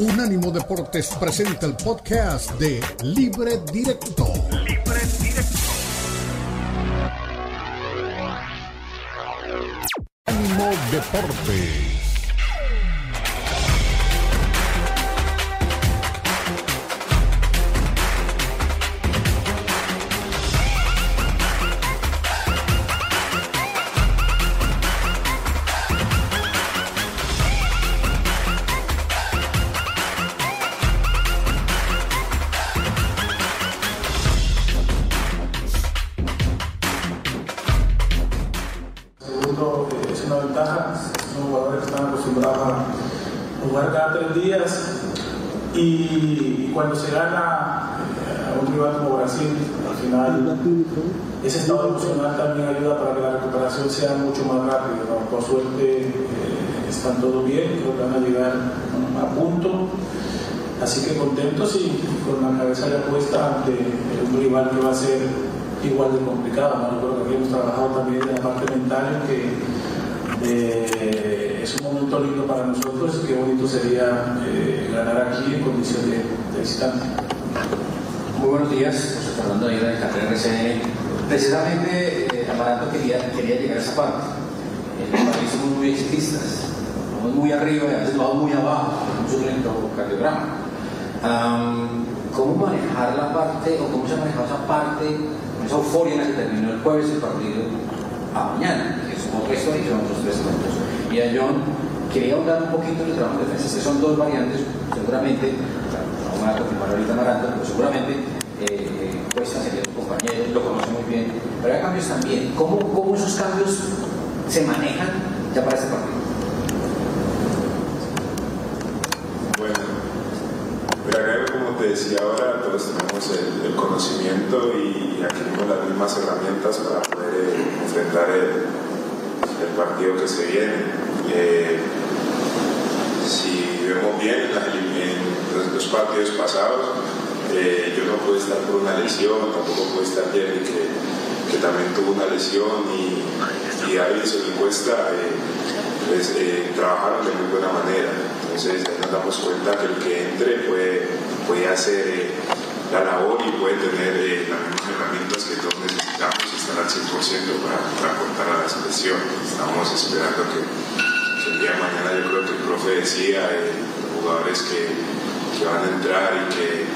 Unánimo Deportes presenta el podcast de Libre Directo. Libre Directo. Unánimo Deportes. Llegar a punto. Así que contentos y con la cabeza ya puesta ante un rival que va a ser igual de complicado. ¿no? que hemos trabajado también en la parte mental que eh, es un momento lindo para nosotros. Qué bonito sería eh, ganar aquí en condición de, de visitante. Muy buenos días, José Fernando Aguirre de Carrera RCN. Precisamente, eh, Amaranto quería, quería llegar a esa parte. En país somos muy exitistas, muy arriba y a veces vamos muy abajo, tenemos un electrocardiograma. Um, ¿Cómo manejar la parte, o cómo se ha manejado esa parte, esa euforia en la que terminó el jueves el partido a mañana? Que es otra historia y son otros tres puntos y a John, quería hablar un poquito del trabajo de defensa, que son dos variantes, seguramente, no voy a confirmar ahorita Maranta, pero seguramente eh, Cuesta sería tu compañero, lo conoce muy bien, pero hay cambios también. ¿Cómo, ¿Cómo esos cambios se manejan ya para este partido? Bueno, pero como decía ahora, todos tenemos el, conocimiento y adquirimos las mismas herramientas para poder eh, enfrentar el partido que se viene. Eh, si vemos bien en, los, partidos pasados, eh, yo no pude estar por una lesión, tampoco pude estar Jerry, que, que también tuvo una lesión, y, y David y Cuesta eh, pues, trabajaron de muy buena manera. Entonces nos damos cuenta que el que entre puede, puede hacer la labor y puede tener las mismas herramientas que todos necesitamos y estar al 100% para, para contar a la selección. Estamos esperando que, el día de mañana yo creo que el profe decía, eh, los jugadores que, que, van a entrar y que,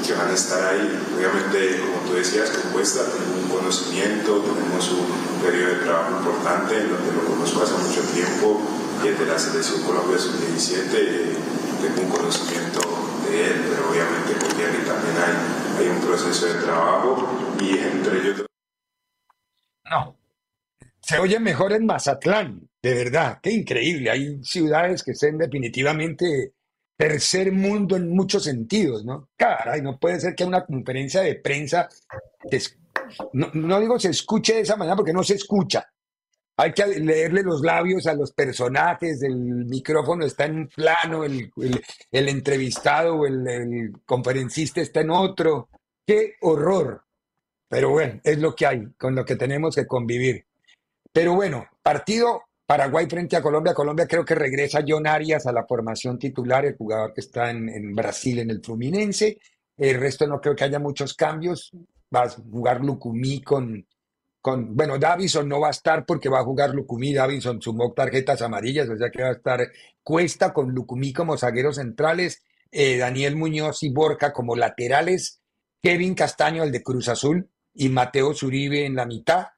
que, van a estar ahí. Obviamente, como tú decías, con Cuesta tenemos un conocimiento, tenemos un periodo de trabajo importante en donde lo conozco hace mucho tiempo y el de la selección Colombia Sub-17 eh, tengo un conocimiento pero obviamente con Jerry también hay, hay un proceso de trabajo y entre ellos... No, se oye mejor en Mazatlán, de verdad, qué increíble. Hay ciudades que estén definitivamente tercer mundo en muchos sentidos, ¿no? Caray, no puede ser que una conferencia de prensa, no, no digo se escuche de esa manera porque no se escucha, hay que leerle los labios a los personajes, el micrófono está en plano, el, entrevistado o el, conferencista está en otro. ¡Qué horror! Pero bueno, es lo que hay, con lo que tenemos que convivir. Pero bueno, partido Paraguay frente a Colombia. Colombia creo que regresa John Arias a la formación titular, el jugador que está en, en Brasil en el Fluminense. El resto no creo que haya muchos cambios. Va a jugar Lucumí con, bueno, Davison no va a estar porque va a jugar Lucumí. Davison sumó tarjetas amarillas, o sea que va a estar Cuesta con Lucumí como zagueros centrales, eh, Daniel Muñoz y Borca como laterales, Kevin Castaño, el de Cruz Azul, y Mateo Zuribe en la mitad,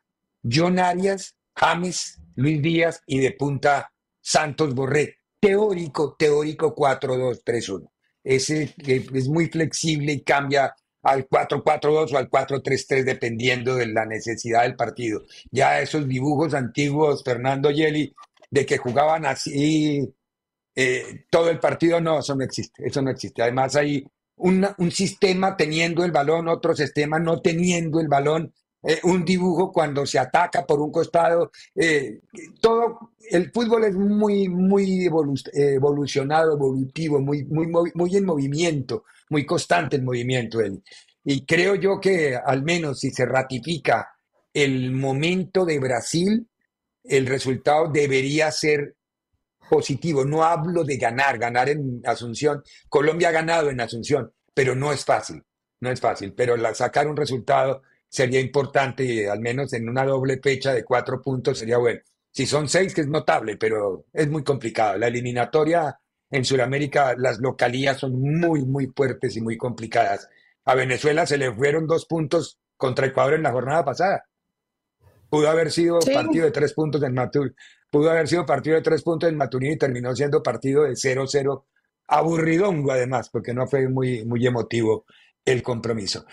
John Arias, James, Luis Díaz y de punta Santos Borré. Teórico, teórico 4-2-3-1. Ese es muy flexible y cambia al 4-4-2 o al 4-3-3 dependiendo de la necesidad del partido. Ya esos dibujos antiguos, Fernando Yeli, de que jugaban así eh, todo el partido, no, eso no existe, eso no existe. Además hay un sistema teniendo el balón, otro sistema no teniendo el balón, eh, un dibujo cuando se ataca por un costado, eh, todo, el fútbol es muy, muy evolucionado, evolutivo, muy, muy, muy en movimiento muy constante el movimiento. Él. Y creo yo que al menos si se ratifica el momento de Brasil, el resultado debería ser positivo. No hablo de ganar, ganar en Asunción. Colombia ha ganado en Asunción, pero no es fácil, no es fácil. Pero sacar un resultado sería importante, y al menos en una doble fecha de cuatro puntos sería bueno. Si son seis, que es notable, pero es muy complicado. La eliminatoria en Sudamérica, las localías son muy, muy fuertes y muy complicadas. A Venezuela se le fueron dos puntos contra Ecuador en la jornada pasada. Pudo haber sido partido de tres puntos en Maturín. Pudo haber sido partido de tres puntos en Maturín y terminó siendo partido de 0-0. Aburridongo, además, porque no fue muy, muy emotivo el compromiso.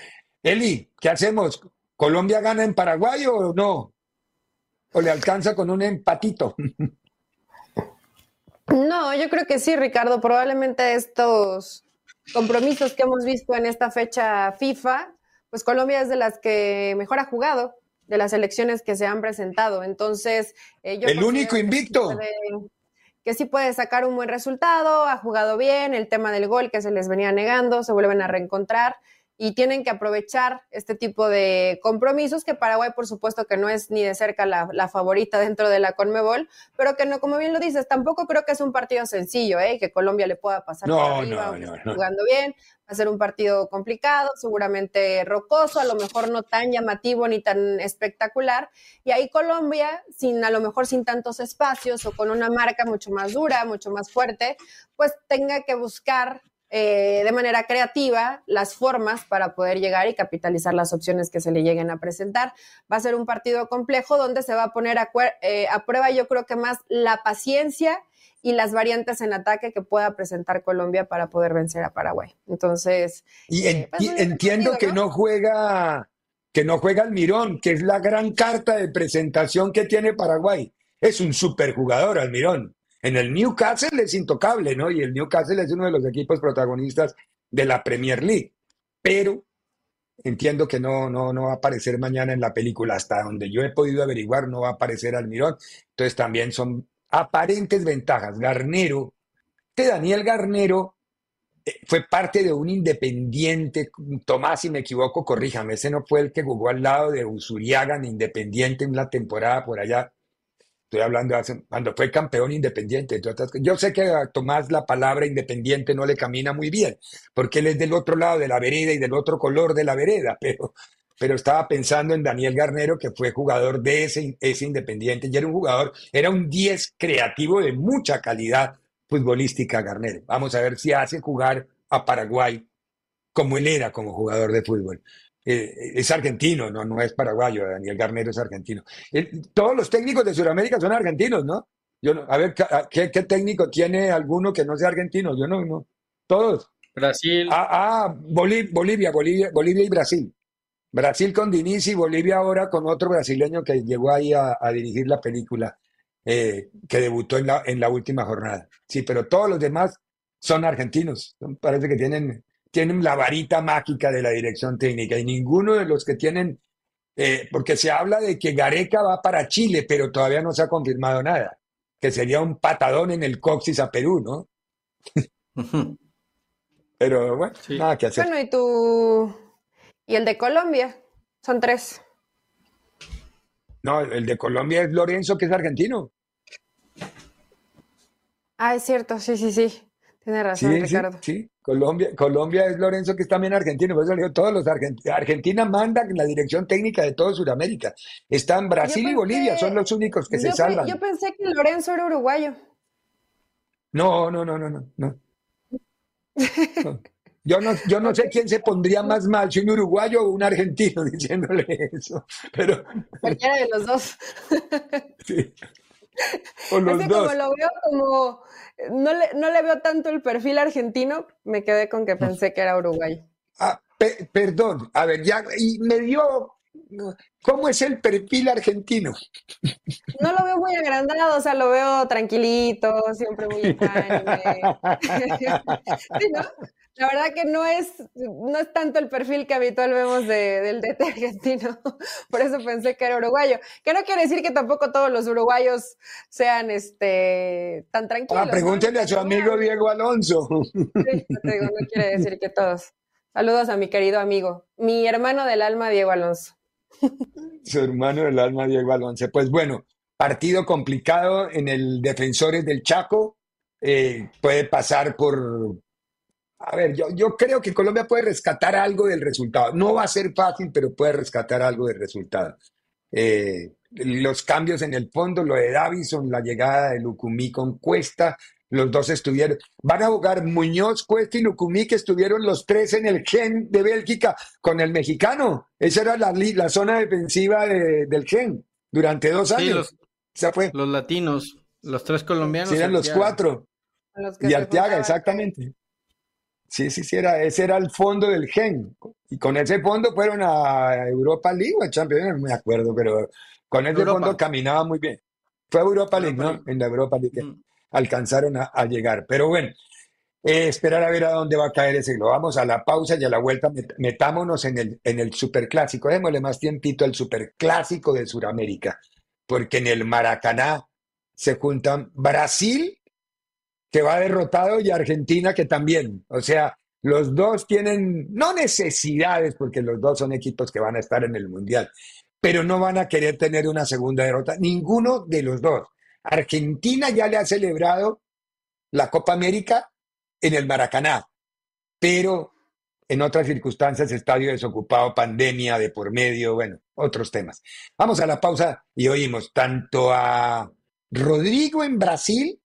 Eli, ¿qué hacemos? ¿Colombia gana en Paraguay o no? ¿O le alcanza con un empatito? No, yo creo que sí, Ricardo. Probablemente estos compromisos que hemos visto en esta fecha FIFA, pues Colombia es de las que mejor ha jugado, de las elecciones que se han presentado. Entonces, eh, yo el único invicto. que sí puede sacar un buen resultado, ha jugado bien, el tema del gol que se les venía negando, se vuelven a reencontrar y tienen que aprovechar este tipo de compromisos que Paraguay por supuesto que no es ni de cerca la, favorita dentro de la Conmebol, pero que no, como bien lo dices, tampoco creo que es un partido sencillo, ¿eh? que Colombia le pueda pasar por arriba, jugando bien, va a ser un partido complicado, seguramente rocoso, a lo mejor no tan llamativo ni tan espectacular, y ahí Colombia, sin a lo mejor sin tantos espacios o con una marca mucho más dura, mucho más fuerte, pues tenga que buscar eh, de manera creativa las formas para poder llegar y capitalizar las opciones que se le lleguen a presentar. Va a ser un partido complejo donde se va a poner a, eh, prueba yo creo que más la paciencia y las variantes en ataque que pueda presentar Colombia para poder vencer a Paraguay. Entonces, y, eh, pues, entiendo que ¿no? juega que no juega Almirón, que es la gran carta de presentación que tiene Paraguay. Es un superjugador Almirón. En el Newcastle es intocable, ¿no? Y el Newcastle es uno de los equipos protagonistas de la Premier League. Pero entiendo que no, no, no va a aparecer mañana en la película. Hasta donde yo he podido averiguar, no va a aparecer Almirón. Entonces también son aparentes ventajas. Garnero, este Daniel Garnero eh, fue parte de un independiente. Tomás, si me equivoco, corríjame. Ese no fue el que jugó al lado de Usuriaga en Independiente en la temporada por allá Estoy hablando hace, cuando fue campeón independiente. Yo sé que a Tomás la palabra independiente no le camina muy bien, porque él es del otro lado de la vereda y del otro color de la vereda, pero, estaba pensando en Daniel Garnero, que fue jugador de ese, ese independiente, y era un jugador, era un 10 creativo de mucha calidad futbolística Garnero. Vamos a ver si hace jugar a Paraguay como él era como jugador de fútbol. Eh, es argentino, no, no es paraguayo, Daniel Garnero es argentino. todos los técnicos de Sudamérica son argentinos, ¿no? Yo a ver, ¿qué, técnico tiene alguno que no sea argentino? Yo no, no. Todos. Brasil. Ah, ah Bolivia, Bolivia, Bolivia y Brasil. Brasil con Diniz y Bolivia ahora con otro brasileño que llegó ahí a, dirigir la película, eh, que debutó en la, en la última jornada. Sí, pero todos los demás son argentinos. Parece que tienen tienen la varita mágica de la dirección técnica y ninguno de los que tienen, eh, porque se habla de que Gareca va para Chile, pero todavía no se ha confirmado nada, que sería un patadón en el coxis a Perú, ¿no? pero bueno, nada que hacer. Bueno, y tú, y el de Colombia, son tres. No, el de Colombia es Lorenzo, que es argentino. Ah, es cierto, sí, sí, sí. Tiene razón, Ricardo. Sí, Colombia, Colombia es Lorenzo, que es también argentino. Por eso digo, todos los argentinos. Argentina manda la dirección técnica de todo Sudamérica. Están Brasil y Bolivia, son los únicos que se salvan. Yo pensé que Lorenzo era uruguayo. No, no, no, no, no. no. Yo no, yo no sé quién se pondría más mal, si un uruguayo o un argentino diciéndole eso. Pero. Cualquiera de los dos. Sí. O los dos. como lo veo como no le, no le veo tanto el perfil argentino, me quedé con que pensé que era Uruguay. Ah, perdón, a ver, ya, y me dio, ¿cómo es el perfil argentino? No lo veo muy agrandado, o sea, lo veo tranquilito, siempre muy ecuánime. La verdad que no es, no es tanto el perfil que habitual vemos del DT argentino, por eso pensé que era uruguayo. Que no quiere decir que tampoco todos los uruguayos sean este, tan tranquilos. Ah, pregúntele a su amigo Diego Alonso. Sí, no quiere decir que todos. Saludos a mi querido amigo, mi hermano del alma Diego Alonso. Su hermano del alma Diego Alonso. Pues bueno, partido complicado en el Defensores del Chaco. Eh, puede pasar por... A ver, yo, yo creo que Colombia puede rescatar algo del resultado. No va a ser fácil, pero puede rescatar algo del resultado. Eh, los cambios en el fondo, lo de Davison, la llegada de Lucumí con Cuesta, los dos estuvieron. Van a jugar Muñoz, Cuesta y Lucumí, que estuvieron los tres en el Gen de Bélgica con el mexicano. Esa era la, la zona defensiva del Gen durante dos años. los, fue. los latinos, los tres colombianos. eran los cuatro. y Arteaga, exactamente. Sí, sí, sí, era, ese era el fondo del Gen. Y con ese fondo fueron a Europa League o a Champions, no me acuerdo, pero con ese fondo caminaba muy bien. Fue a Europa League, ¿no? En la Europa League. Mm alcanzaron a, llegar. Pero bueno, eh, esperar a ver a dónde va a caer ese globo. Vamos a la pausa y a la vuelta metámonos en el, en el superclásico. Démosle más tiempito al superclásico de Sudamérica, porque en el Maracaná se juntan Brasil, que va derrotado, y Argentina, que también. O sea, los dos tienen, no necesidades, porque los dos son equipos que van a estar en el Mundial, pero no van a querer tener una segunda derrota, ninguno de los dos. Argentina ya le ha celebrado la Copa América en el Maracaná, pero en otras circunstancias, estadio desocupado, pandemia de por medio, bueno, otros temas. Vamos a la pausa y oímos tanto a Rodrigo en Brasil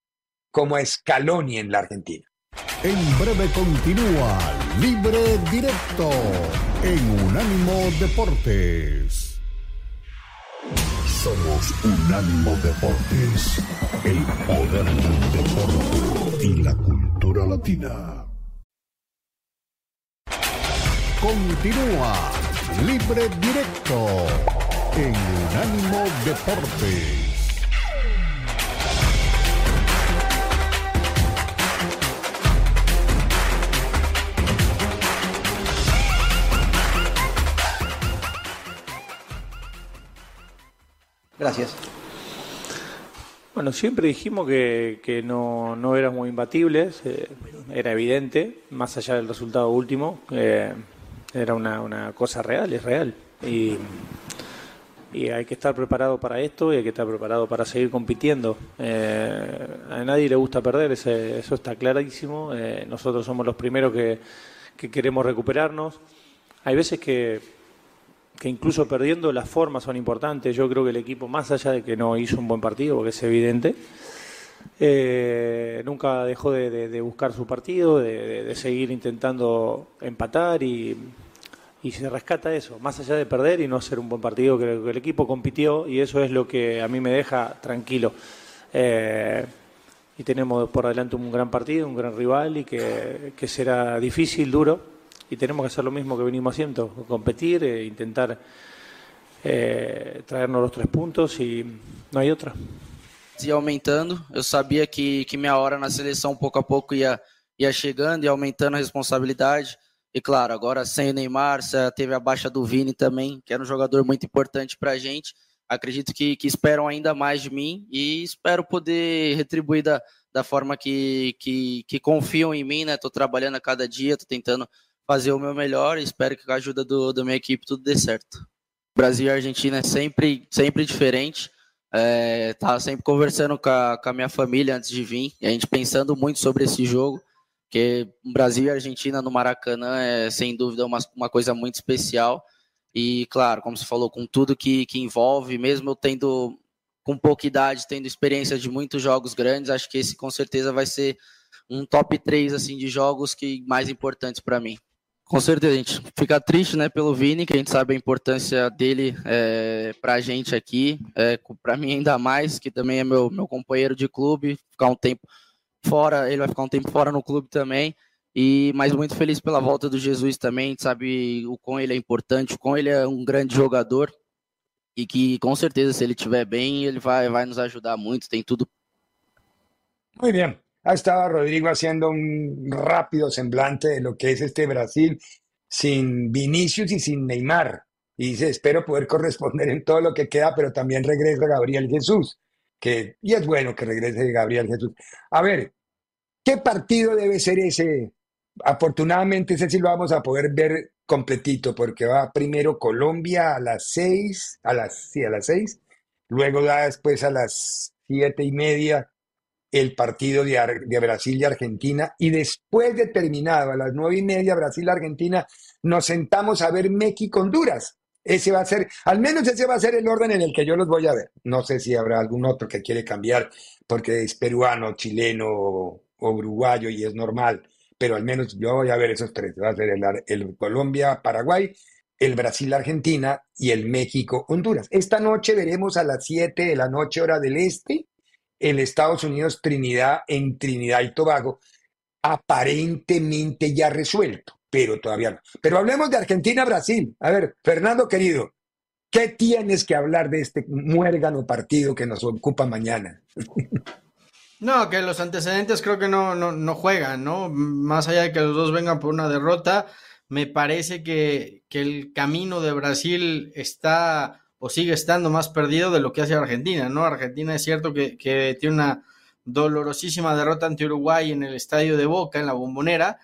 como a Scaloni en la Argentina. En breve continúa Libre Directo en Unánimo Deportes. Somos Unánimo Deportes, el poder del deporte y la cultura latina. Continúa Libre Directo en Unánimo Deportes. Gracias. Bueno, siempre dijimos que, no, no, éramos imbatibles, eh, era evidente, más allá del resultado último, eh, era una, cosa real, es real. Y, hay que estar preparado para esto y hay que estar preparado para seguir compitiendo. Eh, a nadie le gusta perder, eso está clarísimo. nosotros somos los primeros que queremos recuperarnos. Hay veces que que incluso perdiendo las formas son importantes. Yo creo que el equipo, más allá de que no hizo un buen partido, porque es evidente, eh, nunca dejó de, buscar su partido, de, seguir intentando empatar y, se rescata eso, más allá de perder y no hacer un buen partido, creo que el equipo compitió y eso es lo que a mí me deja tranquilo. Eh, y tenemos por delante un gran partido, un gran rival y que será difícil, duro, y tenemos que hacer lo mismo que venimos haciendo, competir, e intentar é, traernos los tres pontos e não há outra. E aumentando, eu sabia que, que minha hora na seleção pouco a pouco ia, ia chegando e aumentando a responsabilidade. E claro, agora sem o Neymar, teve a baixa do Vini também, que era um jogador muito importante para a gente. Acredito que, que esperam ainda mais de mim e espero poder retribuir da, da forma que, que, que confiam em mim, né? Estou trabalhando a cada dia, estou tentando fazer o meu melhor e espero que com a ajuda do, da minha equipe tudo dê certo. Brasil e Argentina é sempre, sempre diferente. É, tava sempre conversando com a, com a minha família antes de vir, e a gente pensando muito sobre esse jogo, que Brasil e Argentina no Maracanã é sem dúvida uma, uma coisa muito especial. E claro, como você falou, com tudo que, que envolve, mesmo eu tendo com pouca idade, tendo experiência de muitos jogos grandes, acho que esse com certeza vai ser um top 3 assim de jogos que mais importantes para mim. Com certeza, a gente fica triste né, pelo Vini, que a gente sabe a importância dele é, para a gente aqui, é, para mim ainda mais, que também é meu, meu companheiro de clube, ficar um tempo fora, ele vai ficar um tempo fora no clube também, e mas muito feliz pela volta do Jesus também, a gente sabe o quão ele é importante, o quão ele é um grande jogador, e que com certeza se ele estiver bem, ele vai, vai nos ajudar muito, tem tudo. Muito bem. Ha estado Rodrigo haciendo un rápido semblante de lo que es este Brasil sin Vinicius y sin Neymar. Y dice, espero poder corresponder en todo lo que queda, pero también regresa Gabriel Jesús. Que, y es bueno que regrese Gabriel Jesús. A ver, ¿qué partido debe ser ese? Afortunadamente ese sí lo vamos a poder ver completito, porque va primero Colombia a las seis, a las, sí, a las seis, luego da después a las siete y media el partido de, Brasil y Argentina y después de terminado a las nueve y media Brasil-Argentina nos sentamos a ver México-Honduras. Ese va a ser, al menos ese va a ser el orden en el que yo los voy a ver. No sé si habrá algún otro que quiere cambiar porque es peruano, chileno o, uruguayo y es normal, pero al menos yo voy a ver esos tres. Va a ser el, el Colombia-Paraguay, el Brasil-Argentina y el México-Honduras. Esta noche veremos a las 7 de la noche hora del este el Estados Unidos-Trinidad en Trinidad y Tobago, aparentemente ya resuelto pero todavía no. Pero hablemos de Argentina-Brasil. A ver, Fernando querido, ¿qué tienes que hablar de este muérgano partido que nos ocupa mañana? No, que los antecedentes creo que no, no, juegan, ¿no? Más allá de que los dos vengan por una derrota, me parece que, el camino de Brasil está o sigue estando más perdido de lo que hace Argentina, ¿no? Argentina es cierto que, que tiene una dolorosísima derrota ante Uruguay en el estadio de Boca, en la bombonera,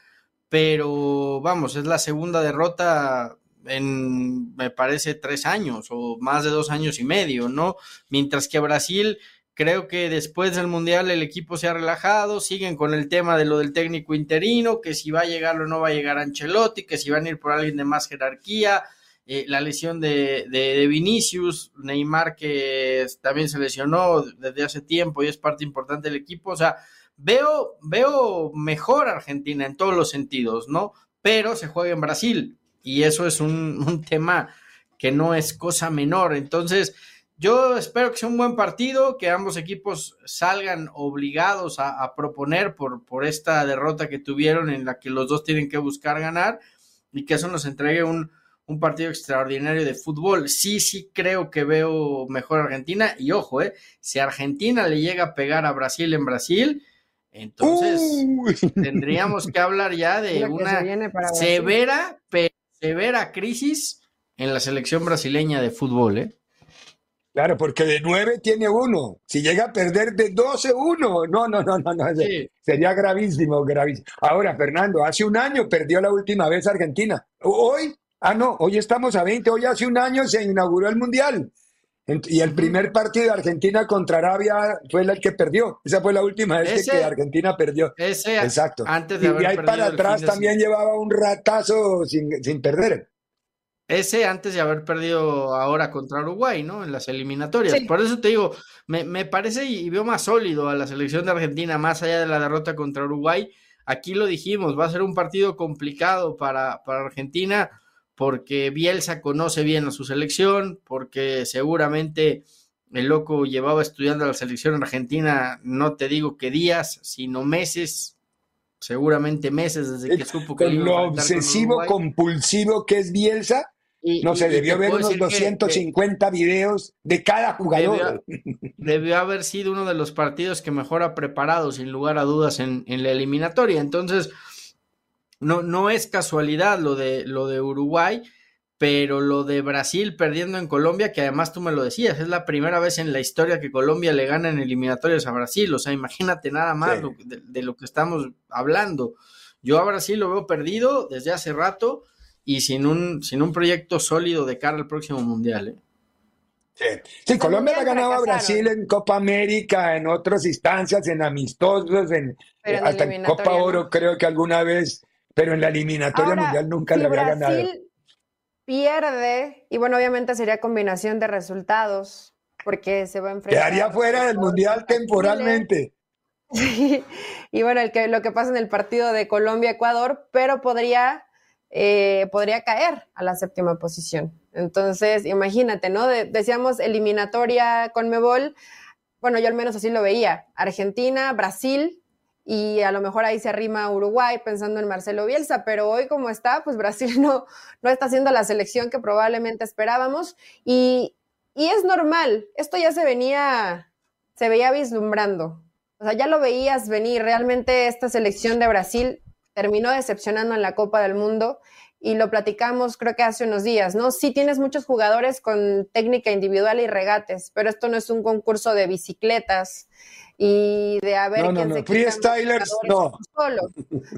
pero vamos, es la segunda derrota en, me parece, tres años o más de dos años y medio, ¿no? Mientras que Brasil, creo que después del Mundial el equipo se ha relajado, siguen con el tema de lo del técnico interino, que si va a llegar o no va a llegar Ancelotti, que si van a ir por alguien de más jerarquía, eh, la lesión de, de, Vinicius, Neymar que también se lesionó desde hace tiempo y es parte importante del equipo, o sea, Veo, veo mejor Argentina en todos los sentidos, ¿no? Pero se juega en Brasil y eso es un, tema que no es cosa menor. Entonces, yo espero que sea un buen partido, que ambos equipos salgan obligados a, proponer por, por, esta derrota que tuvieron en la que los dos tienen que buscar ganar y que eso nos entregue un, un partido extraordinario de fútbol. Sí, sí creo que veo mejor Argentina y ojo, eh, si Argentina le llega a pegar a Brasil en Brasil, entonces, tendríamos que hablar ya de una severa, severa crisis en la selección brasileña de fútbol, ¿eh? Claro, porque de nueve tiene uno. Si llega a perder de 12, uno. No, no, no, no, no. Sería gravísimo, gravísimo. Ahora, Fernando, hace un año perdió la última vez Argentina. Hoy, ah, no, hoy estamos a 20. Hoy hace un año se inauguró el Mundial. Y el primer partido de Argentina contra Arabia fue el que perdió. Esa fue la última vez que Argentina perdió. Ese, Exacto. Antes de y ahí para atrás también llevaba un ratazo sin, sin, perder. Ese antes de haber perdido ahora contra Uruguay, ¿no? En las eliminatorias. Por eso te digo, me, me, parece y veo más sólido a la selección de Argentina, más allá de la derrota contra Uruguay. Aquí lo dijimos, va a ser un partido complicado para, para Argentina porque Bielsa conoce bien a su selección, porque seguramente el loco llevaba estudiando a la selección argentina, no te digo que días, sino meses, seguramente meses desde que supo que... Con lo obsesivo, compulsivo que es Bielsa, no se debió ver unos 250 videos de cada jugador. Debió, haber sido uno de los partidos que mejor ha preparado, sin lugar a dudas, en, en la eliminatoria. Entonces, no, no es casualidad lo de, lo de Uruguay, pero lo de Brasil perdiendo en Colombia, que además tú me lo decías, es la primera vez en la historia que Colombia le gana en eliminatorios a Brasil. O sea, imagínate nada más de, lo que estamos hablando. Yo a Brasil lo veo perdido desde hace rato y sin un, sin un proyecto sólido de cara al próximo Mundial. ¿eh? Sí, Colombia ha ganado a Brasil en Copa América, en otras instancias, en amistosos, en, hasta en Copa Oro, creo que alguna vez pero en la eliminatoria mundial nunca le había ganado. Brasil pierde, y bueno, obviamente sería combinación de resultados, porque se va a enfrentar. Quedaría fuera del mundial temporalmente. y bueno, el que, lo que pasa en el partido de Colombia-Ecuador, pero podría, eh, podría caer a la séptima posición. Entonces, imagínate, ¿no? decíamos eliminatoria con Mebol, bueno, yo al menos así lo veía. Argentina, Brasil, y a lo mejor ahí se arrima Uruguay pensando en Marcelo Bielsa, pero hoy como está, pues Brasil no, no está haciendo la selección que probablemente esperábamos y, y es normal, esto ya se venía, se veía vislumbrando, o sea, ya lo veías venir, realmente esta selección de Brasil terminó decepcionando en la Copa del Mundo y lo platicamos creo que hace unos días, ¿no? Sí tienes muchos jugadores con técnica individual y regates, pero esto no es un concurso de bicicletas y de haber no, no, no. freestylers no solo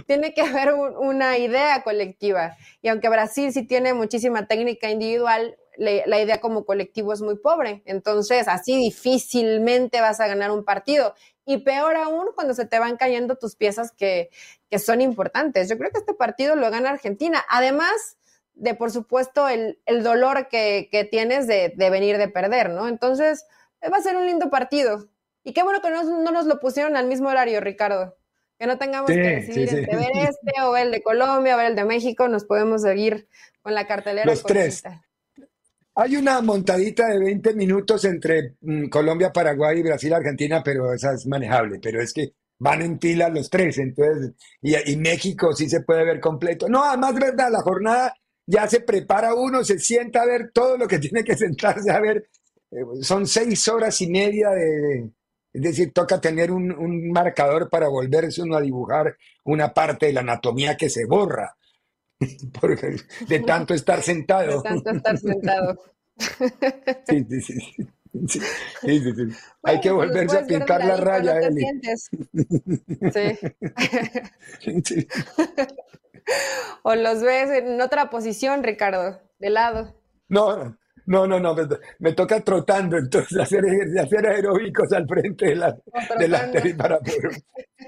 tiene que haber una idea colectiva y aunque Brasil sí tiene muchísima técnica individual la idea como colectivo es muy pobre. Entonces, así difícilmente vas a ganar un partido. Y peor aún cuando se te van cayendo tus piezas que, que son importantes. Yo creo que este partido lo gana Argentina. Además de, por supuesto, el, el dolor que, que tienes de, de, venir de perder, ¿no? Entonces, va a ser un lindo partido. Y qué bueno que no, no nos lo pusieron al mismo horario, Ricardo. Que no tengamos sí, que decidir sí, sí. entre ver este o ver el de Colombia o ver el de México. Nos podemos seguir con la cartelera. Los tres. Hay una montadita de 20 minutos entre mm, Colombia, Paraguay y Brasil, Argentina, pero esa es manejable. Pero es que van en pila los tres, entonces, y, y México sí se puede ver completo. No, además, verdad, la jornada ya se prepara uno, se sienta a ver todo lo que tiene que sentarse a ver. Eh, son seis horas y media de, es decir, toca tener un, un, marcador para volverse uno a dibujar una parte de la anatomía que se borra. Porque de tanto estar sentado. De tanto estar sentado. Sí, sí, sí. sí, sí, sí. Bueno, Hay que volverse a pintar la raya, Eli. Sí. O los ves en otra posición, Ricardo, de lado. No, no, no, no, me, me toca trotando, entonces hacer, hacer aeróbicos al frente de la, de la tele para,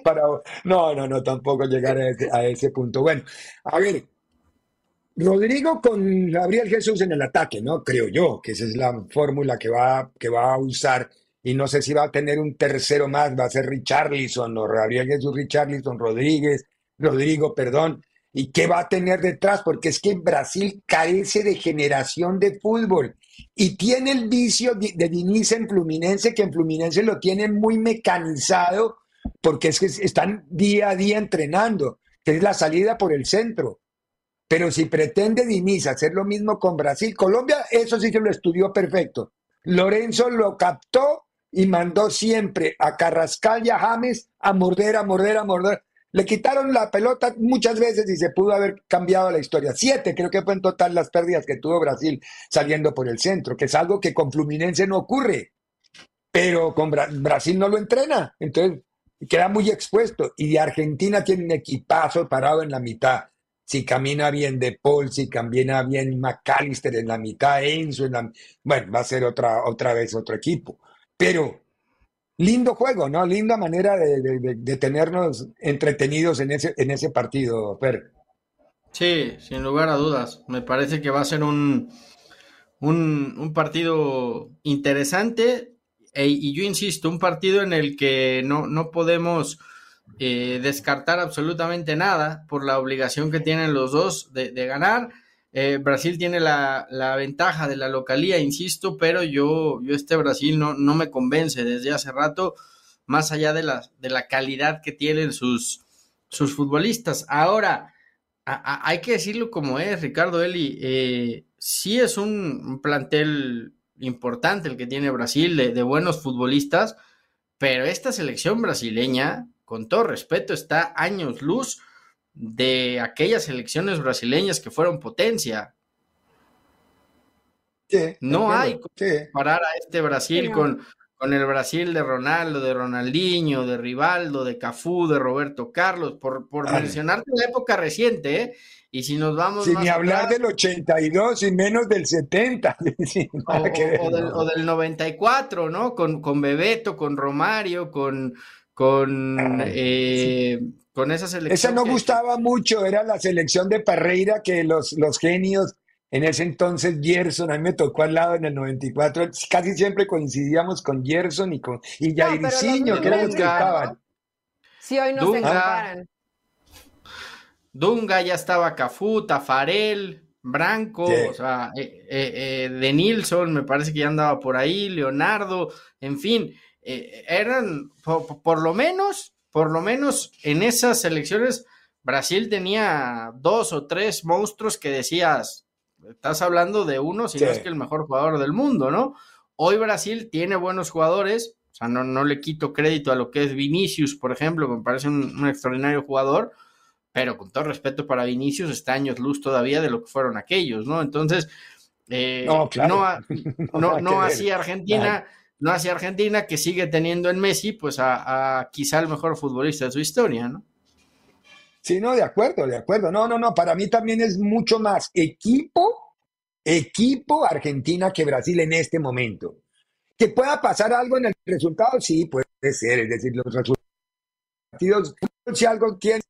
para, No, no, no, tampoco llegar a ese, a ese punto. Bueno, a ver, Rodrigo con Gabriel Jesús en el ataque, ¿no? Creo yo que esa es la fórmula que va, que va a usar. Y no sé si va a tener un tercero más, va a ser Richarlison o Gabriel Jesús Richarlison, Rodríguez, Rodrigo, perdón. ¿Y qué va a tener detrás? Porque es que Brasil carece de generación de fútbol y tiene el vicio de Diniz en Fluminense, que en Fluminense lo tienen muy mecanizado porque es que están día a día entrenando, que es la salida por el centro. Pero si pretende Diniz hacer lo mismo con Brasil, Colombia, eso sí que lo estudió perfecto. Lorenzo lo captó y mandó siempre a Carrascal y a James a morder, a morder, a morder. Le quitaron la pelota muchas veces y se pudo haber cambiado la historia. Siete creo que fue en total las pérdidas que tuvo Brasil saliendo por el centro, que es algo que con Fluminense no ocurre. Pero con Bra Brasil no lo entrena. Entonces queda muy expuesto. Y Argentina tiene un equipazo parado en la mitad. Si camina bien De Paul, si camina bien McAllister en la mitad, Enzo en la... Bueno, va a ser otra, otra vez otro equipo. Pero lindo juego, ¿no? Linda manera de, de, tenernos entretenidos en ese, en ese partido, Fer. Sí, sin lugar a dudas. Me parece que va a ser un, un, partido interesante e, y yo insisto, un partido en el que no, no podemos eh, descartar absolutamente nada por la obligación que tienen los dos de ganar. Eh, Brasil tiene la, la, ventaja de la localía, insisto, pero yo, yo este Brasil no, no me convence desde hace rato, más allá de la, de la calidad que tienen sus, sus futbolistas. Ahora, hay que decirlo como es, Ricardo Eli, eh, sí es un, plantel importante el que tiene Brasil, de buenos futbolistas, pero esta selección brasileña, con todo respeto, está años luz de aquellas elecciones brasileñas que fueron potencia. Sí, no hay sí. parar a este Brasil sí, con, con, el Brasil de Ronaldo, de Ronaldinho, de Rivaldo, de Cafú, de Roberto Carlos, por, por mencionarte la época reciente, ¿eh? Y si nos vamos. Sin ni hablar atrás, del 82 y menos del 70. o, o, o, del, o, del, 94, ¿no? Con, con Bebeto, con Romario, con. con eh, con esa selección. Esa no que... gustaba mucho, era la selección de Parreira que los, los genios, en ese entonces Gerson, a mí me tocó al lado en el 94, casi siempre coincidíamos con Gerson y con y Jairzinho, no, que eran los que estaban. Sí, hoy no Dunga, se comparan. Dunga ya estaba Cafú, Tafarel, Branco, sí. o sea, eh, eh, eh, de Nilsson, me parece que ya andaba por ahí, Leonardo, en fin, eh, eran por, por lo menos por lo menos en esas elecciones, Brasil tenía dos o tres monstruos que decías, estás hablando de uno, si sí. no es que el mejor jugador del mundo, ¿no? Hoy Brasil tiene buenos jugadores, o sea, no, no le quito crédito a lo que es Vinicius, por ejemplo, que me parece un, un extraordinario jugador, pero con todo respeto para Vinicius, está años luz todavía de lo que fueron aquellos, ¿no? Entonces, eh, no, claro. no, no, no así Argentina. Claro no hacia Argentina, que sigue teniendo en Messi, pues a, quizá el mejor futbolista de su historia, ¿no? Sí, no, de acuerdo, de acuerdo. No, no, no, para mí también es mucho más equipo equipo Argentina que Brasil en este momento. Que pueda pasar algo en el resultado, sí, puede ser. Es decir, los resultados, si algo tiene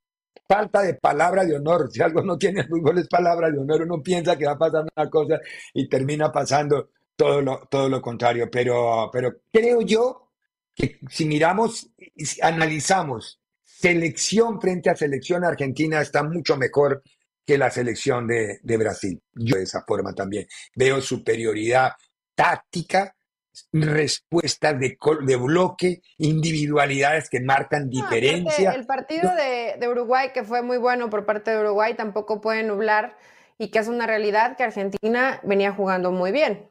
falta de palabra de honor, si algo no tiene fútbol es palabra de honor, uno piensa que va a pasar una cosa y termina pasando todo lo, todo lo contrario. Pero, pero creo yo que si miramos, si analizamos selección frente a selección argentina está mucho mejor que la selección de, de Brasil. Yo de esa forma también veo superioridad táctica, respuestas de, de bloque, individualidades que marcan diferencia. el partido de, de, Uruguay, que fue muy bueno por parte de Uruguay, tampoco puede nublar y que es una realidad que Argentina venía jugando muy bien.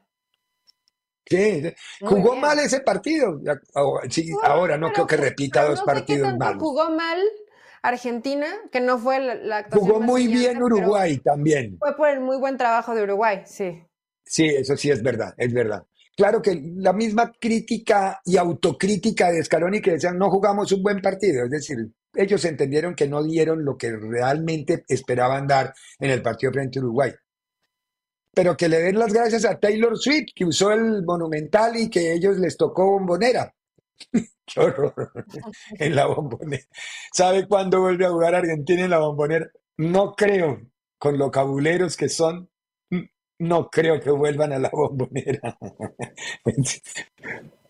Sí, jugó mal ese partido. Sí, ahora no creo que repita dos partidos malos. Jugó mal Argentina, que no fue la, Jugó muy bien Uruguay también. Fue por el muy buen trabajo de Uruguay, sí. Sí, eso sí es verdad, es verdad. Claro que la misma crítica y autocrítica de Scaloni que decían no jugamos un buen partido, es decir, ellos entendieron que no dieron lo que realmente esperaban dar en el partido frente a Uruguay pero que le den las gracias a Taylor Swift, que usó el Monumental y que ellos les tocó bombonera. Qué horror. en la bombonera. ¿Sabe cuándo vuelve a jugar Argentina en la bombonera? No creo, con los cabuleros que son, no creo que vuelvan a la bombonera.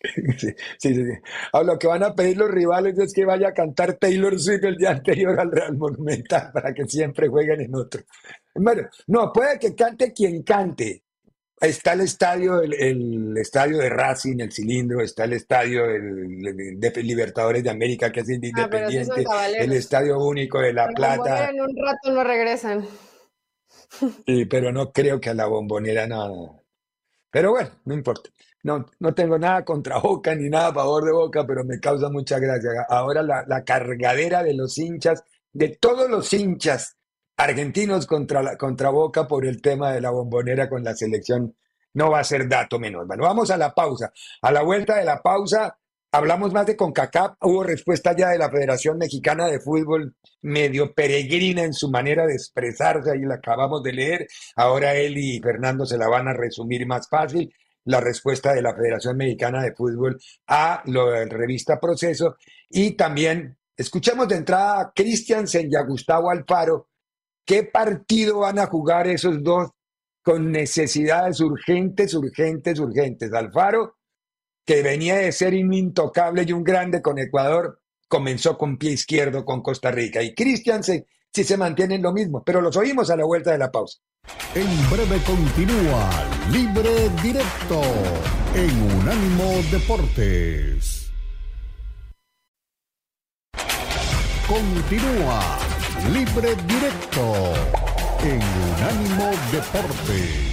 Sí, sí, sí. A lo que van a pedir los rivales es que vaya a cantar Taylor Swift el día anterior al Real Monumental para que siempre jueguen en otro. Bueno, no, puede que cante quien cante. Está el estadio, el, estadio de Racing, el cilindro, está el estadio de Libertadores de América, que es ah, independiente, el estadio único de La Plata. En un rato no regresan. Sí, pero no creo que a la bombonera nada. Pero bueno, no importa. No, no tengo nada contra Boca ni nada a favor de Boca, pero me causa mucha gracia. Ahora la, la cargadera de los hinchas, de todos los hinchas argentinos contra, la, contra Boca por el tema de la bombonera con la selección, no va a ser dato menor. Bueno, vamos a la pausa. A la vuelta de la pausa, hablamos más de CONCACAF. Hubo respuesta ya de la Federación Mexicana de Fútbol, medio peregrina en su manera de expresarse, ahí la acabamos de leer. Ahora él y Fernando se la van a resumir más fácil la respuesta de la Federación Mexicana de Fútbol a lo de la revista Proceso. Y también escuchemos de entrada a Christiansen y a Gustavo Alfaro. ¿Qué partido van a jugar esos dos con necesidades urgentes, urgentes, urgentes? Alfaro, que venía de ser intocable y un grande con Ecuador, comenzó con pie izquierdo con Costa Rica. Y Christiansen si se mantienen lo mismo, pero los oímos a la vuelta de la pausa. En breve continúa Libre Directo en Unánimo Deportes. Continúa Libre Directo en Unánimo Deportes.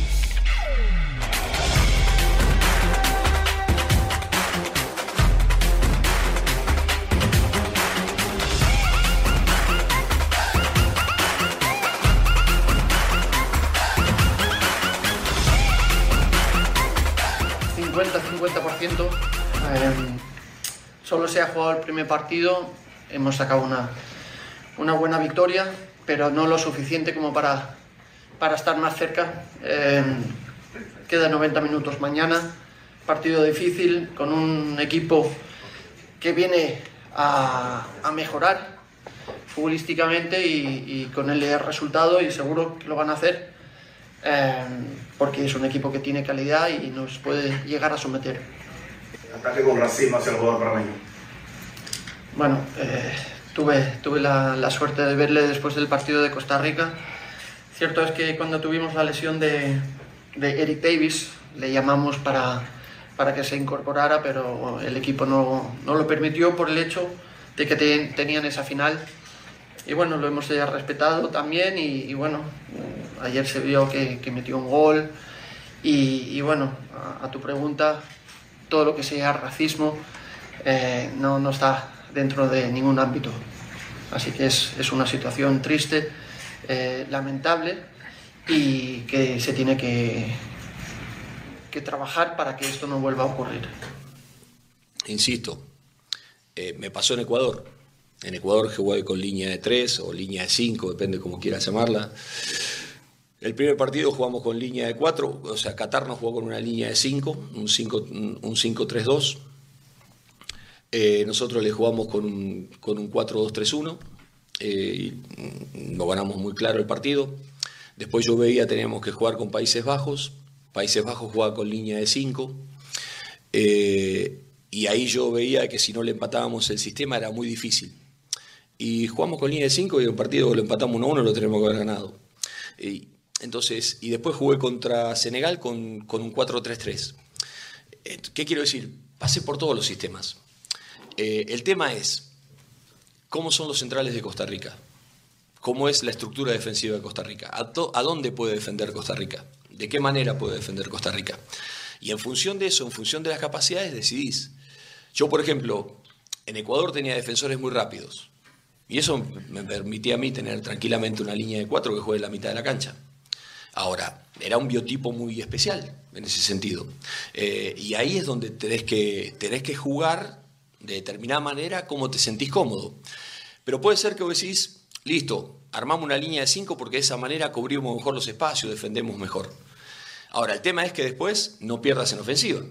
50-50%. Em, solo se ha jugado el primer partido, hemos sacado una, una buena victoria, pero no lo suficiente como para, para estar más cerca. Eh, queda 90 minutos mañana, partido difícil, con un equipo que viene a, a mejorar futbolísticamente y, y, con el resultado y seguro que lo van a hacer. Eh, porque es un equipo que tiene calidad y nos puede llegar a someter. ataque con Brasil hacia el jugador para mí. Bueno, eh, tuve, tuve la, la, suerte de verle después del partido de Costa Rica. Cierto es que cuando tuvimos la lesión de, de Eric Davis, le llamamos para, para que se incorporara, pero el equipo no, no lo permitió por el hecho de que te, tenían esa final. Y bueno, lo hemos respetado también y, bueno, ayer se vio que, metió un gol y, bueno, a, tu pregunta, todo lo que sea racismo eh, no, no, está dentro de ningún ámbito. Así que es, es una situación triste, eh, lamentable y que se tiene que, que, trabajar para que esto no vuelva a ocurrir. Insisto, eh, me pasó en Ecuador. En Ecuador jugué con línea de 3 o línea de 5, depende como quieras llamarla El primer partido jugamos con línea de 4, o sea, Qatar nos jugó con una línea de 5, un 5-3-2. Eh, nosotros le jugamos con un, con un 4-2-3-1 eh, y nos ganamos muy claro el partido. Después yo veía teníamos que jugar con Países Bajos. Países Bajos jugaba con línea de 5. Eh, y ahí yo veía que si no le empatábamos el sistema era muy difícil. Y jugamos con línea de 5 y un partido lo empatamos 1-1 lo tenemos que haber ganado. Y, entonces, y después jugué contra Senegal con, con un 4-3-3. ¿Qué quiero decir? Pasé por todos los sistemas. Eh, el tema es, ¿cómo son los centrales de Costa Rica? ¿Cómo es la estructura defensiva de Costa Rica? ¿A, ¿A, dónde puede defender Costa Rica? ¿De qué manera puede defender Costa Rica? Y en función de eso, en función de las capacidades, decidís. Yo, por ejemplo, en Ecuador tenía defensores muy rápidos. Y eso me permitía a mí tener tranquilamente una línea de cuatro que juegue la mitad de la cancha. Ahora, era un biotipo muy especial en ese sentido. Eh, y ahí es donde tenés que, tenés que jugar de determinada manera como te sentís cómodo. Pero puede ser que vos decís, listo, armamos una línea de 5 porque de esa manera cubrimos mejor los espacios, defendemos mejor. Ahora, el tema es que después no pierdas en ofensiva,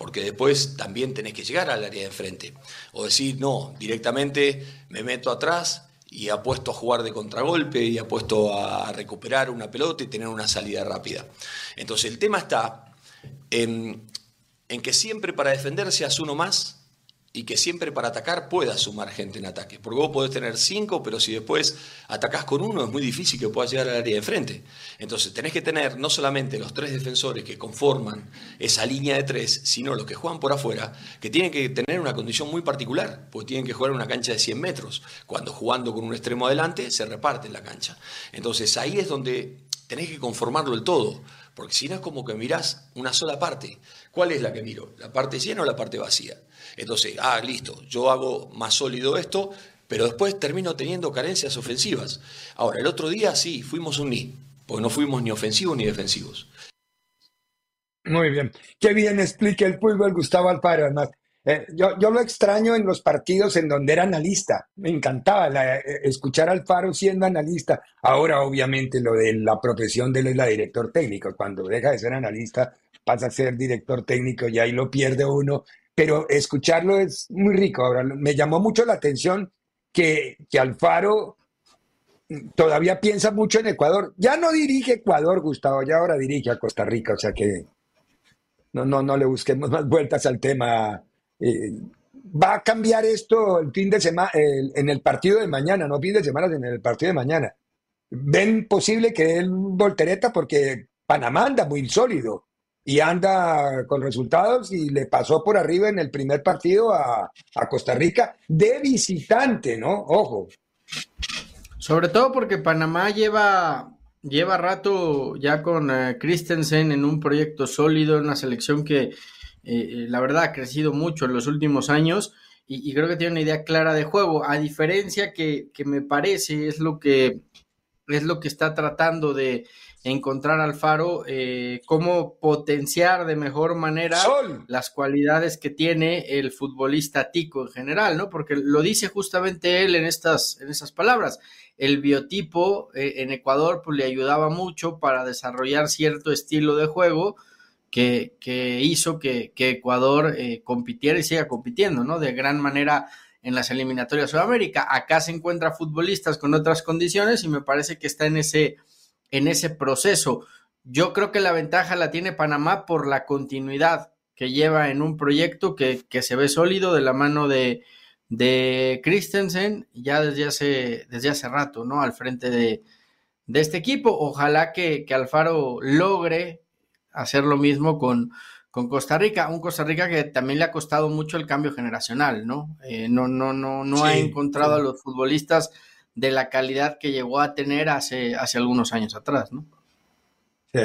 porque después también tenés que llegar al área de enfrente. O decir, no, directamente me meto atrás y apuesto a jugar de contragolpe y apuesto a recuperar una pelota y tener una salida rápida. Entonces, el tema está en, que siempre para defender seas uno más y que siempre para atacar puedas sumar gente en ataque. Porque vos podés tener cinco, pero si después atacás con uno es muy difícil que puedas llegar al área de enfrente. Entonces tenés que tener no solamente los tres defensores que conforman esa línea de tres, sino los que juegan por afuera, que tienen que tener una condición muy particular, porque tienen que jugar en una cancha de 100 metros. Cuando jugando con un extremo adelante se reparte la cancha. Entonces ahí es donde tenés que conformarlo el todo. Porque si no es como que mirás una sola parte. ¿Cuál es la que miro? ¿La parte llena o la parte vacía? Entonces, ah, listo, yo hago más sólido esto, pero después termino teniendo carencias ofensivas. Ahora, el otro día sí, fuimos un ni, porque no fuimos ni ofensivos ni defensivos. Muy bien. Qué bien explica el fútbol Gustavo Alfaro, además. Eh, yo, yo, lo extraño en los partidos en donde era analista. Me encantaba eh, escuchar a Alfaro siendo analista. Ahora, obviamente, lo de la profesión de él es la director técnico. Cuando deja de ser analista, pasa a ser director técnico y ahí lo pierde uno pero escucharlo es muy rico. Ahora, me llamó mucho la atención que, que Alfaro todavía piensa mucho en Ecuador. Ya no dirige Ecuador, Gustavo, ya ahora dirige a Costa Rica, o sea que no, no, no le busquemos más vueltas al tema. Eh, va a cambiar esto el fin de semana, en el partido de mañana, no fin de semana, sino en el partido de mañana. ¿Ven posible que él voltereta? Porque Panamá anda muy sólido y anda con resultados y le pasó por arriba en el primer partido a, Costa Rica de visitante, ¿no? Ojo. Sobre todo porque Panamá lleva, lleva rato ya con eh, Christensen en un proyecto sólido, en una selección que eh, eh, la verdad ha crecido mucho en los últimos años y, y, creo que tiene una idea clara de juego, a diferencia que, que me parece es lo que es lo que está tratando de encontrar al Faro eh, cómo potenciar de mejor manera las cualidades que tiene el futbolista tico en general, ¿no? Porque lo dice justamente él en estas, en esas palabras. El biotipo eh, en Ecuador pues, le ayudaba mucho para desarrollar cierto estilo de juego que, que hizo que, que Ecuador eh, compitiera y siga compitiendo, ¿no? De gran manera en las eliminatorias de Sudamérica. Acá se encuentra futbolistas con otras condiciones y me parece que está en ese en ese proceso. Yo creo que la ventaja la tiene Panamá por la continuidad que lleva en un proyecto que, se ve sólido de la mano de, de Christensen ya desde hace, desde hace rato, ¿no? Al frente de, este equipo. Ojalá que, Alfaro logre hacer lo mismo con, con Costa Rica, un Costa Rica que también le ha costado mucho el cambio generacional, ¿no? Eh, no, no, no, no ha encontrado a los futbolistas de la calidad que llegó a tener hace, hace algunos años atrás, ¿no? Sí.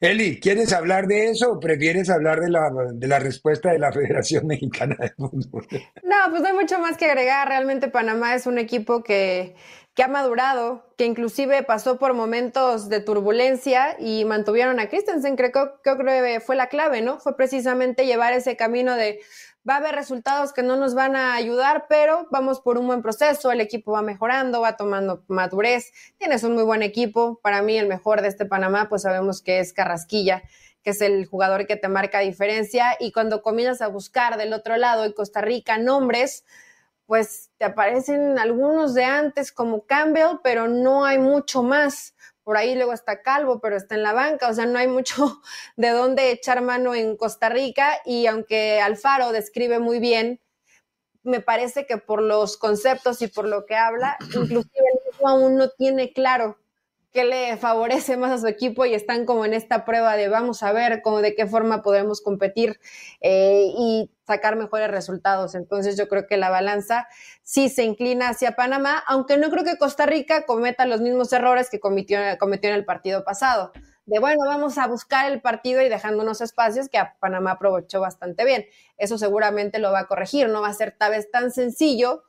Eli, ¿quieres hablar de eso o prefieres hablar de la, de la respuesta de la Federación Mexicana de Fútbol? No, pues no hay mucho más que agregar. Realmente Panamá es un equipo que, que ha madurado, que inclusive pasó por momentos de turbulencia y mantuvieron a Christensen. Creo, creo que fue la clave, ¿no? Fue precisamente llevar ese camino de Va a haber resultados que no nos van a ayudar, pero vamos por un buen proceso, el equipo va mejorando, va tomando madurez, tienes un muy buen equipo, para mí el mejor de este Panamá, pues sabemos que es Carrasquilla, que es el jugador que te marca diferencia, y cuando comienzas a buscar del otro lado en Costa Rica nombres, pues te aparecen algunos de antes como Campbell, pero no hay mucho más por ahí luego está Calvo, pero está en la banca, o sea, no hay mucho de dónde echar mano en Costa Rica y aunque Alfaro describe muy bien, me parece que por los conceptos y por lo que habla, inclusive él mismo aún no tiene claro qué le favorece más a su equipo y están como en esta prueba de vamos a ver cómo de qué forma podemos competir eh, y sacar mejores resultados. Entonces yo creo que la balanza sí se inclina hacia Panamá, aunque no creo que Costa Rica cometa los mismos errores que cometió, cometió en el partido pasado. De bueno, vamos a buscar el partido y dejando unos espacios que a Panamá aprovechó bastante bien. Eso seguramente lo va a corregir, no va a ser tal vez tan sencillo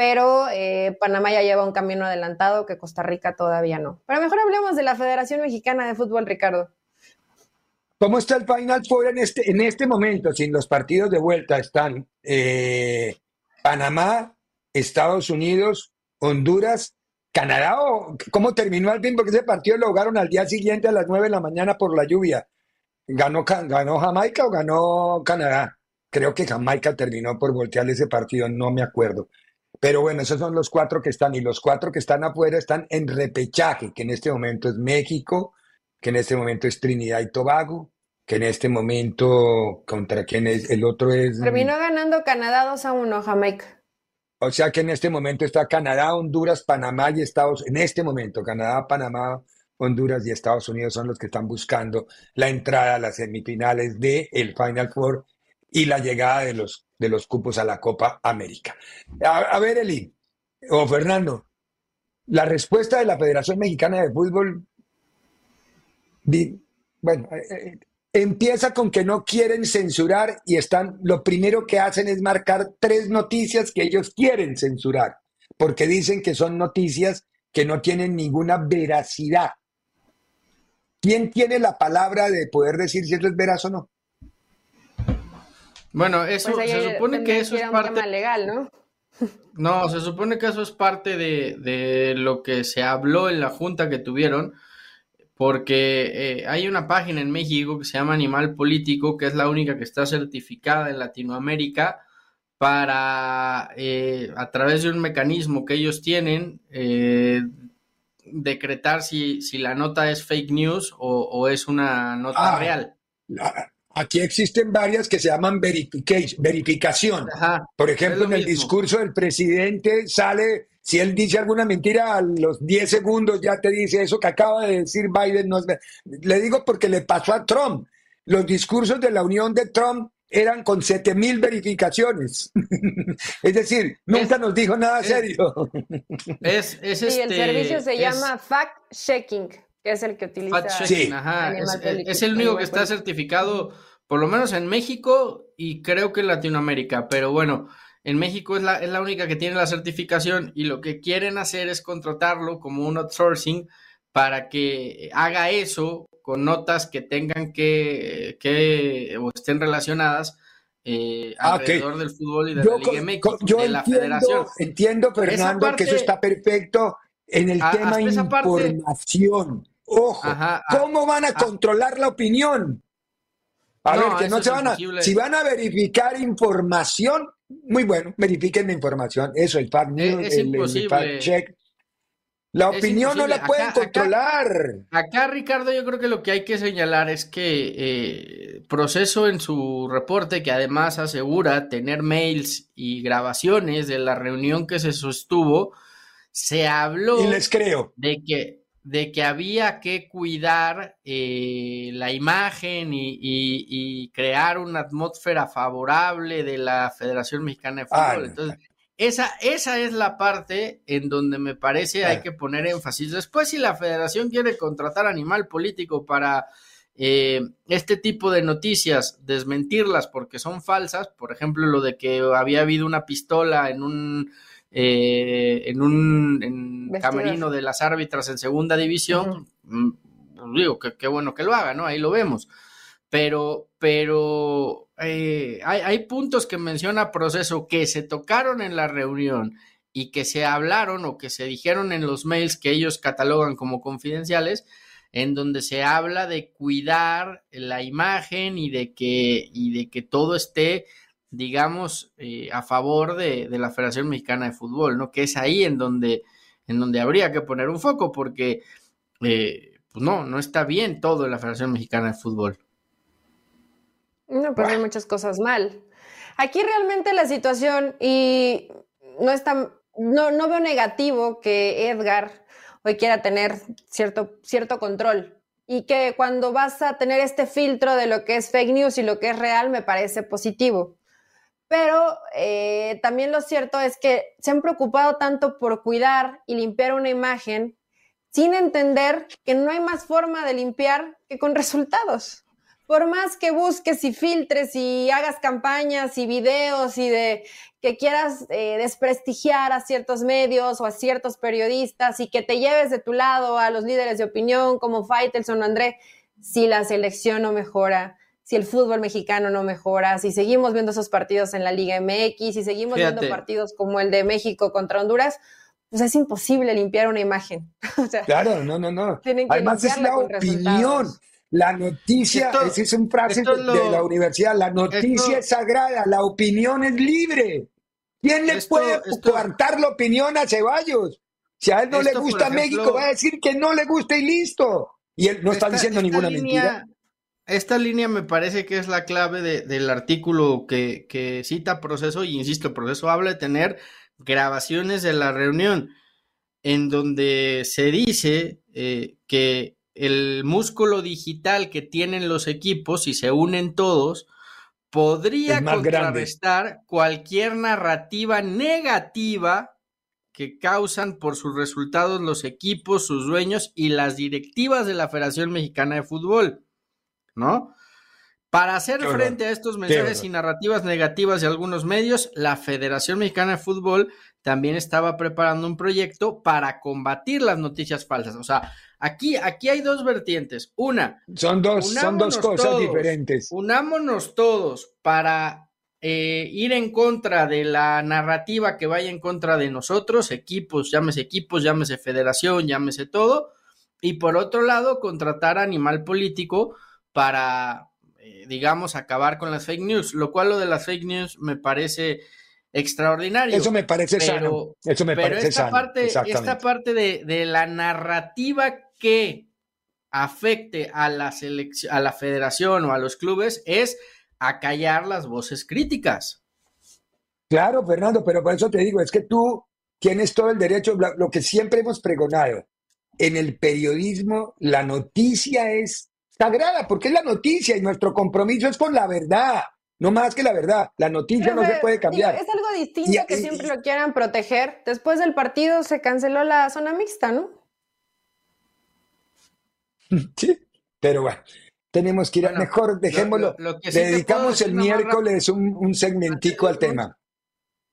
pero eh, Panamá ya lleva un camino adelantado que Costa Rica todavía no. Pero mejor hablemos de la Federación Mexicana de Fútbol, Ricardo. ¿Cómo está el Final Four en este, en este momento? Sin los partidos de vuelta están eh, Panamá, Estados Unidos, Honduras, Canadá. ¿o ¿Cómo terminó al fin? Porque ese partido lo jugaron al día siguiente a las 9 de la mañana por la lluvia. ¿Ganó, ¿Ganó Jamaica o ganó Canadá? Creo que Jamaica terminó por voltear ese partido, no me acuerdo. Pero bueno, esos son los cuatro que están y los cuatro que están afuera están en repechaje, que en este momento es México, que en este momento es Trinidad y Tobago, que en este momento contra quién es, el otro es... Terminó ganando Canadá 2 a 1, Jamaica. O sea que en este momento está Canadá, Honduras, Panamá y Estados En este momento, Canadá, Panamá, Honduras y Estados Unidos son los que están buscando la entrada a las semifinales del el Final Four y la llegada de los de los cupos a la Copa América. A, ver, Eli, o Fernando, la respuesta de la Federación Mexicana de Fútbol, bueno, eh, eh, empieza con que no quieren censurar y están, lo primero que hacen es marcar tres noticias que ellos quieren censurar, porque dicen que son noticias que no tienen ninguna veracidad. ¿Quién tiene la palabra de poder decir si eso es veraz o no? Bueno, eso Pues se supone que eso es parte. legal, ¿no? No, se supone que eso es parte de, de lo que se habló en la junta que tuvieron, porque eh, hay una página en México que se llama Animal Político, que es la única que está certificada en Latinoamérica para, eh, a través de un mecanismo que ellos tienen, eh, decretar si, si la nota es fake news o, o es una nota Ah, real. Aquí existen varias que se llaman verifica- verificación. Ajá, Por ejemplo, lo en el mismo. discurso del presidente sale, si él dice alguna mentira, a los 10 segundos ya te dice eso que acaba de decir Biden. No es ver-". Le digo porque le pasó a Trump. Los discursos de la unión de Trump eran con 7 mil verificaciones. es decir, nunca nos dijo nada es- serio. Es, es Sí, el este, servicio se es- got fact checking, que es el que utiliza. Sí. ajá. Es, político, es el único que está certificado, por lo menos en México y creo que en Latinoamérica. Pero bueno, en México es la, es la única que tiene la certificación y lo que quieren hacer es contratarlo como un outsourcing para que haga eso con notas que tengan que, que o estén relacionadas eh, Ah, alrededor del fútbol y de Yo, la Liga yo de la federación. entiendo, entiendo, Fernando, que eso está perfecto en el A- tema esa parte- información. Ojo, Ajá, ah, ¿cómo van a ah. controlar la opinión? A No, ver, que no se van a, si van a verificar información, muy bueno, verifiquen la información, eso, el fact news, es el- el, fact check. La Es opinión no la pueden Acá- acá- controlar. Acá, Ricardo, yo creo que lo que hay que señalar es que eh, Proceso en su reporte, que además asegura tener mails y grabaciones de la reunión que se sostuvo, se habló Y les creo. de que, de que había que cuidar eh, la imagen y, y- y crear una atmósfera favorable de la Federación Mexicana de Fútbol. Ah, no. Entonces, esa, esa es la parte en donde me parece hay que poner énfasis. Después, si la federación quiere contratar animal político para eh, este tipo de noticias, desmentirlas porque son falsas, por ejemplo, lo de que había habido una pistola en un eh, en un en camerino de las árbitras en segunda división, mm, pues digo que qué bueno que lo haga, ¿no? Ahí lo vemos. pero, pero eh, hay, hay puntos que menciona proceso que se tocaron en la reunión y que se hablaron o que se dijeron en los mails que ellos catalogan como confidenciales, en donde se habla de cuidar la imagen y de que, y de que todo esté, digamos, eh, a favor de, de, la Federación Mexicana de Fútbol, ¿no? Que es ahí en donde, en donde habría que poner un foco, porque eh, pues no, no está bien todo en la Federación Mexicana de Fútbol. No, pues hay muchas cosas mal. Aquí realmente la situación, y no está, no, no veo negativo que Edgar hoy quiera tener cierto, cierto control. Y que cuando vas a tener este filtro de lo que es fake news y lo que es real, me parece positivo. Pero eh, también lo cierto es que se han preocupado tanto por cuidar y limpiar una imagen sin entender que no hay más forma de limpiar que con resultados. Por más que busques y filtres y hagas campañas y videos y de que quieras eh, desprestigiar a ciertos medios o a ciertos periodistas y que te lleves de tu lado a los líderes de opinión como Faitelson o André, si la selección no mejora, si el fútbol mexicano no mejora, si seguimos viendo esos partidos en la Liga MX, si seguimos Fíjate. viendo partidos como el de México contra Honduras, pues es imposible limpiar una imagen. o sea, claro, no, no, no. Además es la opinión. La noticia, esto, esa es un frase lo, de la universidad, la noticia esto, es sagrada, la opinión es libre. ¿Quién le esto, puede coartar la opinión a Ceballos? Si a él no le gusta ejemplo, México, va a decir que no le gusta y listo. Y él no está diciendo ninguna línea, mentira. Esta línea me parece que es la clave de, del artículo que, que cita proceso, y insisto, proceso habla de tener grabaciones de la reunión, en donde se dice eh, que el músculo digital que tienen los equipos, si se unen todos, podría contrarrestar grande. cualquier narrativa negativa que causan por sus resultados los equipos, sus dueños y las directivas de la Federación Mexicana de Fútbol, ¿no? Para hacer Qué frente a estos mensajes y narrativas negativas de algunos medios, la Federación Mexicana de Fútbol también estaba preparando un proyecto para combatir las noticias falsas. O sea, aquí, aquí hay dos vertientes. Una, son dos, son dos cosas todos, diferentes. Unámonos todos para eh, ir en contra de la narrativa que vaya en contra de nosotros, equipos, llámese equipos, llámese federación, llámese todo. Y por otro lado, contratar animal político para, eh, digamos, acabar con las fake news, lo cual lo de las fake news me parece extraordinario. Eso me parece pero, sano. Eso me pero parece esta sano. Parte, esta parte de, de, la narrativa que afecte a la, selección, a la federación o a los clubes es acallar las voces críticas. Claro, Fernando, pero por eso te digo, es que tú tienes todo el derecho, lo que siempre hemos pregonado, en el periodismo la noticia es sagrada, porque es la noticia y nuestro compromiso es con la verdad. No más que la verdad, la noticia Pero, no se puede cambiar. Digo, es algo distinto y, que y, siempre lo quieran proteger. Después del partido se canceló la zona mixta, ¿no? Sí, pero bueno, tenemos que ir bueno, a mejor, dejémoslo. Lo, lo, sí dedicamos el miércoles un, un, segmentico al tema.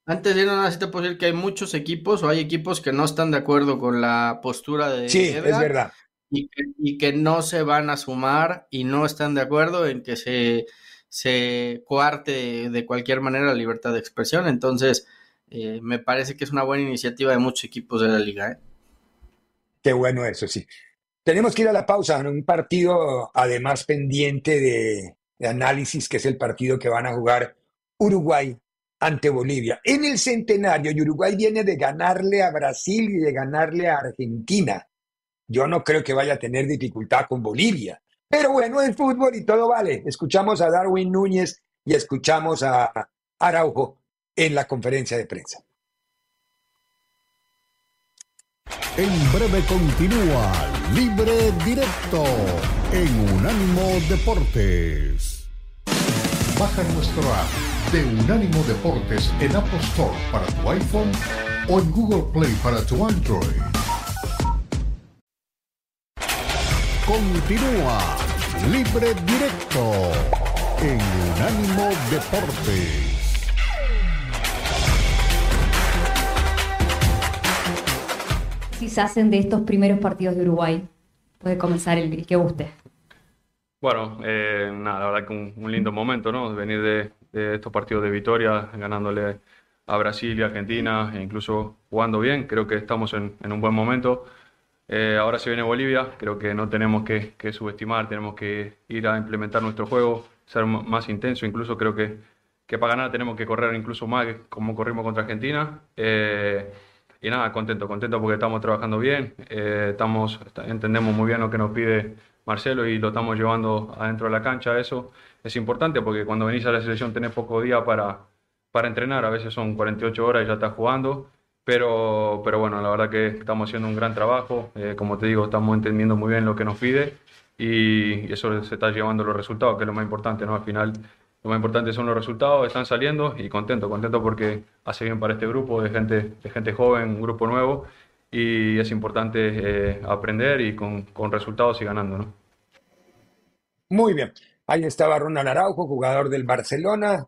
Antes de nada, sí te puedo decir que hay muchos equipos o hay equipos que no están de acuerdo con la postura de Sí, Edgar, es verdad. Y que, no se van a sumar y no están de acuerdo en que se se coarte de cualquier manera la libertad de expresión. Entonces, eh, me parece que es una buena iniciativa de muchos equipos de la liga. ¿eh? Qué bueno eso, sí. Tenemos que ir a la pausa en un partido además pendiente de, de análisis, que es el partido que van a jugar Uruguay ante Bolivia. En el centenario, y Uruguay viene de ganarle a Brasil y de ganarle a Argentina. Yo no creo que vaya a tener dificultad con Bolivia. Pero bueno, el fútbol y todo vale. Escuchamos a Darwin Núñez y escuchamos a Araujo en la conferencia de prensa. En breve continúa Libre Directo en Unánimo Deportes. Baja nuestro app de Unánimo Deportes en Apple Store para tu iPhone o en Google Play para tu Android. Continúa Libre Directo en Unánimo Deportes. Si se hacen de estos primeros partidos de Uruguay, puede comenzar el que guste. Bueno, eh, nada, la verdad que un, lindo momento, ¿no? Venir de, de, estos partidos de victoria, ganándole a Brasil y Argentina, e incluso jugando bien, creo que estamos en, en un buen momento. Eh, ahora se viene Bolivia, creo que no tenemos que, que, subestimar, tenemos que ir a implementar nuestro juego, ser más intenso, incluso creo que, que para ganar tenemos que correr incluso más como corrimos contra Argentina. Eh, y nada, contento, contento porque estamos trabajando bien, eh, estamos, entendemos muy bien lo que nos pide Marcelo y lo estamos llevando adentro de la cancha. Eso es importante porque cuando venís a la selección tenés poco día para, para entrenar, a veces son 48 horas y ya estás jugando. Pero, pero bueno, la verdad que estamos haciendo un gran trabajo. Eh, como te digo, estamos entendiendo muy bien lo que nos pide y, eso se está llevando los resultados, que es lo más importante, ¿no? Al final, lo más importante son los resultados, están saliendo y contento, contento porque hace bien para este grupo de gente, de gente joven, un grupo nuevo y es importante eh, aprender y con, con resultados y ganando, ¿no? Muy bien. Ahí estaba Ronald Araujo, jugador del Barcelona,